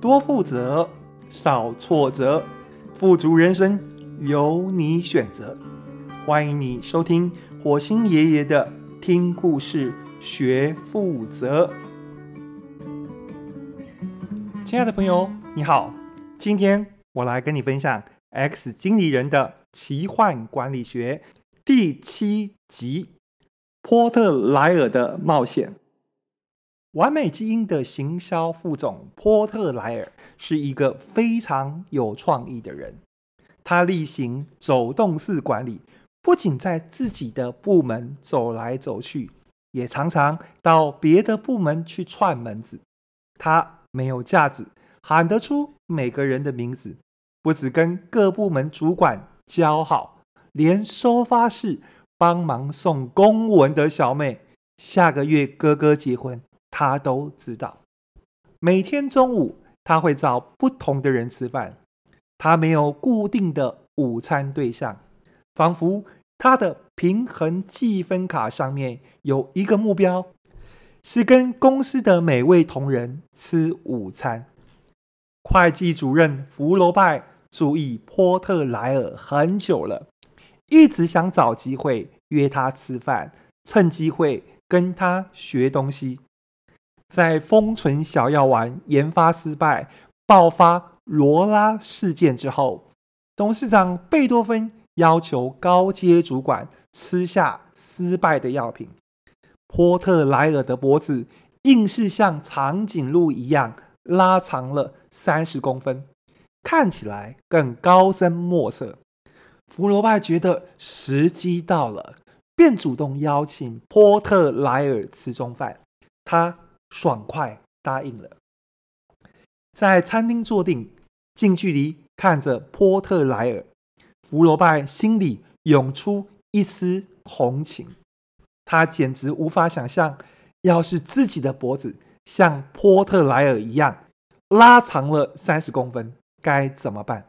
多负责，少挫折，富足人生由你选择。欢迎你收听火星爷爷的听故事学负责。亲爱的朋友，你好，今天我来跟你分享《X 经理人的奇幻管理学》第七集《波特莱尔的冒险》。完美基因的行销副总波特莱尔是一个非常有创意的人。他例行走动式管理，不仅在自己的部门走来走去，也常常到别的部门去串门子。他没有架子，喊得出每个人的名字，不只跟各部门主管交好，连收发室帮忙送公文的小妹，下个月哥哥结婚。他都知道，每天中午他会找不同的人吃饭，他没有固定的午餐对象，仿佛他的平衡计分卡上面有一个目标，是跟公司的每位同仁吃午餐。会计主任福罗拜注意波特莱尔很久了，一直想找机会约他吃饭，趁机会跟他学东西。在封存小药丸研发失败、爆发罗拉事件之后，董事长贝多芬要求高阶主管吃下失败的药品。波特莱尔的脖子硬是像长颈鹿一样拉长了三十公分，看起来更高深莫测。福罗拜觉得时机到了，便主动邀请波特莱尔吃中饭。他。爽快答应了，在餐厅坐定，近距离看着波特莱尔，福罗拜心里涌出一丝同情。他简直无法想象，要是自己的脖子像波特莱尔一样拉长了三十公分，该怎么办？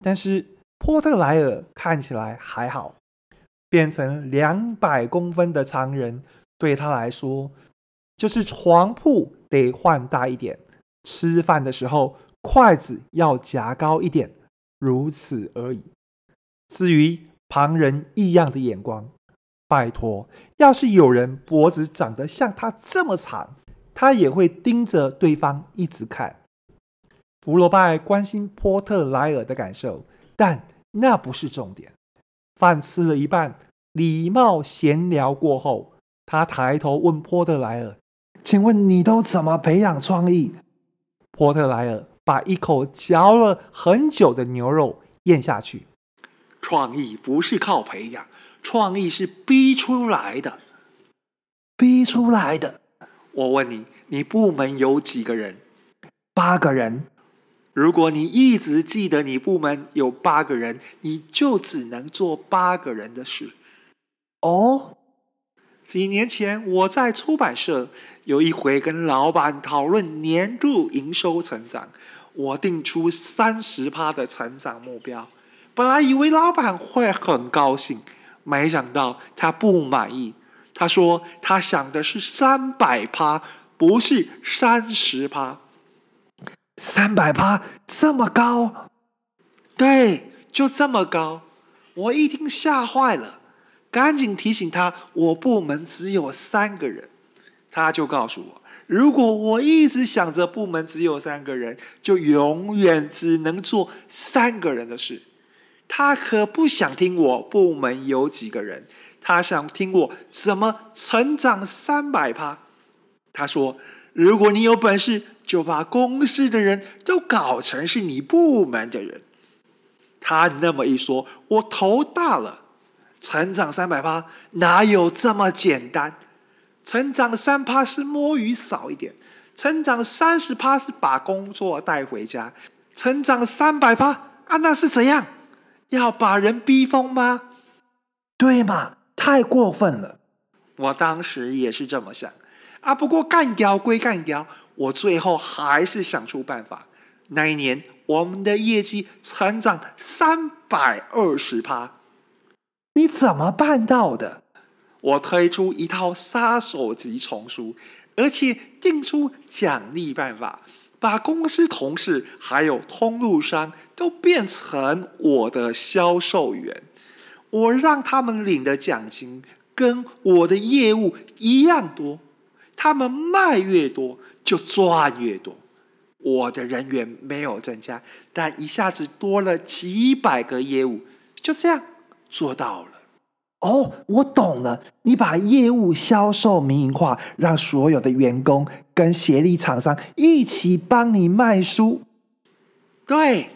但是波特莱尔看起来还好，变成两百公分的长人对他来说。就是床铺得换大一点，吃饭的时候筷子要夹高一点，如此而已。至于旁人异样的眼光，拜托，要是有人脖子长得像他这么长，他也会盯着对方一直看。福罗拜关心波特莱尔的感受，但那不是重点。饭吃了一半，礼貌闲聊过后，他抬头问波特莱尔。请问你都怎么培养创意？波特莱尔把一口嚼了很久的牛肉咽下去。创意不是靠培养，创意是逼出来的。逼出来的。我问你，你部门有几个人？八个人。如果你一直记得你部门有八个人，你就只能做八个人的事。哦。几年前，我在出版社有一回跟老板讨论年度营收成长，我定出三十趴的成长目标。本来以为老板会很高兴，没想到他不满意。他说他想的是三百趴，不是三十趴。三百趴这么高？对，就这么高。我一听吓坏了。赶紧提醒他，我部门只有三个人。他就告诉我，如果我一直想着部门只有三个人，就永远只能做三个人的事。他可不想听我部门有几个人，他想听我怎么成长三百趴。他说，如果你有本事，就把公司的人都搞成是你部门的人。他那么一说，我头大了。成长三百趴哪有这么简单？成长三趴是摸鱼少一点，成长三十趴是把工作带回家，成长三百趴啊，那是怎样？要把人逼疯吗？对嘛？太过分了！我当时也是这么想啊。不过干掉归干掉，我最后还是想出办法。那一年我们的业绩成长三百二十趴。你怎么办到的？我推出一套杀手级丛书，而且定出奖励办法，把公司同事还有通路商都变成我的销售员，我让他们领的奖金跟我的业务一样多，他们卖越多就赚越多。我的人员没有增加，但一下子多了几百个业务，就这样做到了。哦，我懂了。你把业务销售民营化，让所有的员工跟协力厂商一起帮你卖书。对，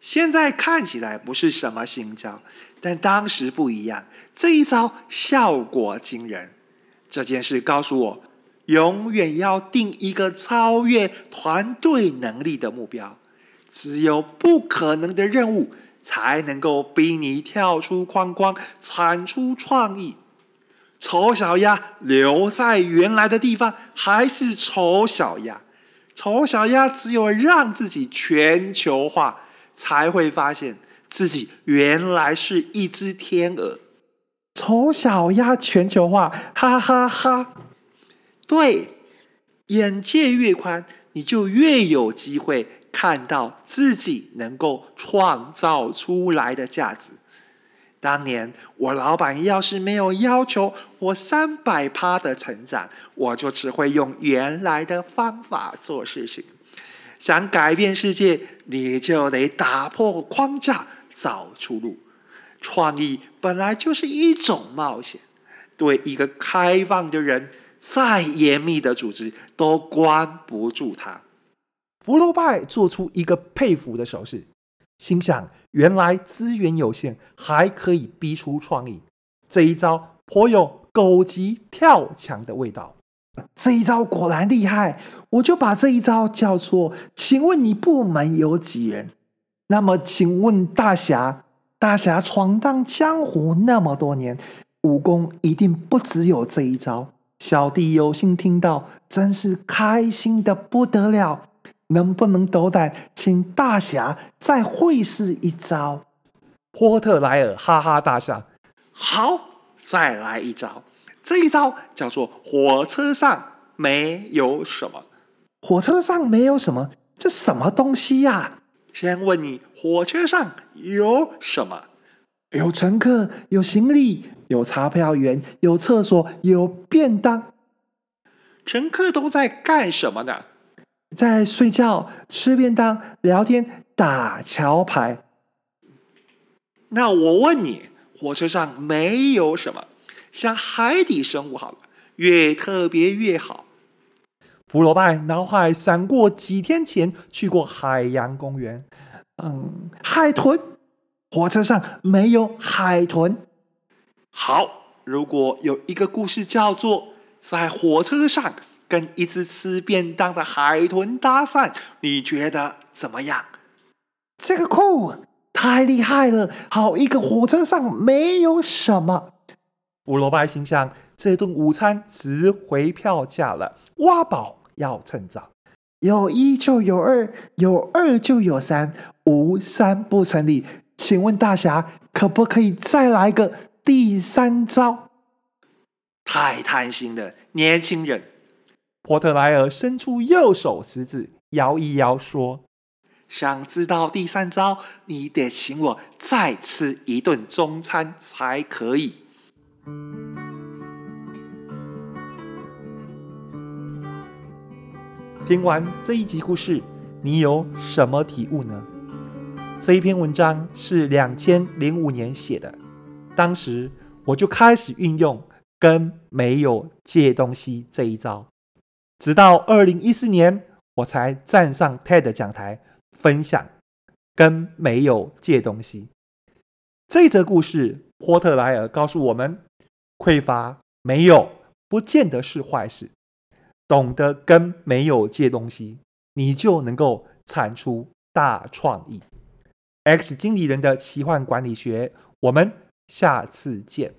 现在看起来不是什么新招，但当时不一样。这一招效果惊人。这件事告诉我，永远要定一个超越团队能力的目标。只有不可能的任务。才能够逼你跳出框框，产出创意。丑小鸭留在原来的地方，还是丑小鸭。丑小鸭只有让自己全球化，才会发现自己原来是一只天鹅。丑小鸭全球化，哈哈哈哈！对，眼界越宽，你就越有机会。看到自己能够创造出来的价值。当年我老板要是没有要求我三百趴的成长，我就只会用原来的方法做事情。想改变世界，你就得打破框架，找出路。创意本来就是一种冒险。对一个开放的人，再严密的组织都关不住他。福楼拜做出一个佩服的手势，心想：原来资源有限，还可以逼出创意。这一招颇有狗急跳墙的味道。这一招果然厉害，我就把这一招叫做：请问你部门有几人？那么，请问大侠，大侠闯荡江湖那么多年，武功一定不只有这一招。小弟有幸听到，真是开心的不得了。能不能斗胆请大侠再会试一招？波特莱尔哈哈大笑。好，再来一招。这一招叫做“火车上没有什么”。火车上没有什么？这什么东西呀、啊？先问你，火车上有什么？有乘客，有行李，有查票员，有厕所，有便当。乘客都在干什么呢？在睡觉、吃便当、聊天、打桥牌。那我问你，火车上没有什么？像海底生物好了，越特别越好。福楼拜脑海闪过几天前去过海洋公园。嗯，海豚。火车上没有海豚。好，如果有一个故事叫做在火车上。跟一只吃便当的海豚搭讪，你觉得怎么样？这个酷，太厉害了！好一个火车上没有什么。福楼拜心想，这顿午餐值回票价了。挖宝要趁早，有一就有二，有二就有三，无三不成立。请问大侠，可不可以再来个第三招？太贪心了，年轻人。波特莱尔伸出右手食指，摇一摇，说：“想知道第三招，你得请我再吃一顿中餐才可以。”听完这一集故事，你有什么体悟呢？这一篇文章是两千零五年写的，当时我就开始运用“跟没有借东西”这一招。直到二零一四年，我才站上 TED 讲台分享，跟没有借东西。这则故事，波特莱尔告诉我们：匮乏没有不见得是坏事，懂得跟没有借东西，你就能够产出大创意。X 经理人的奇幻管理学，我们下次见。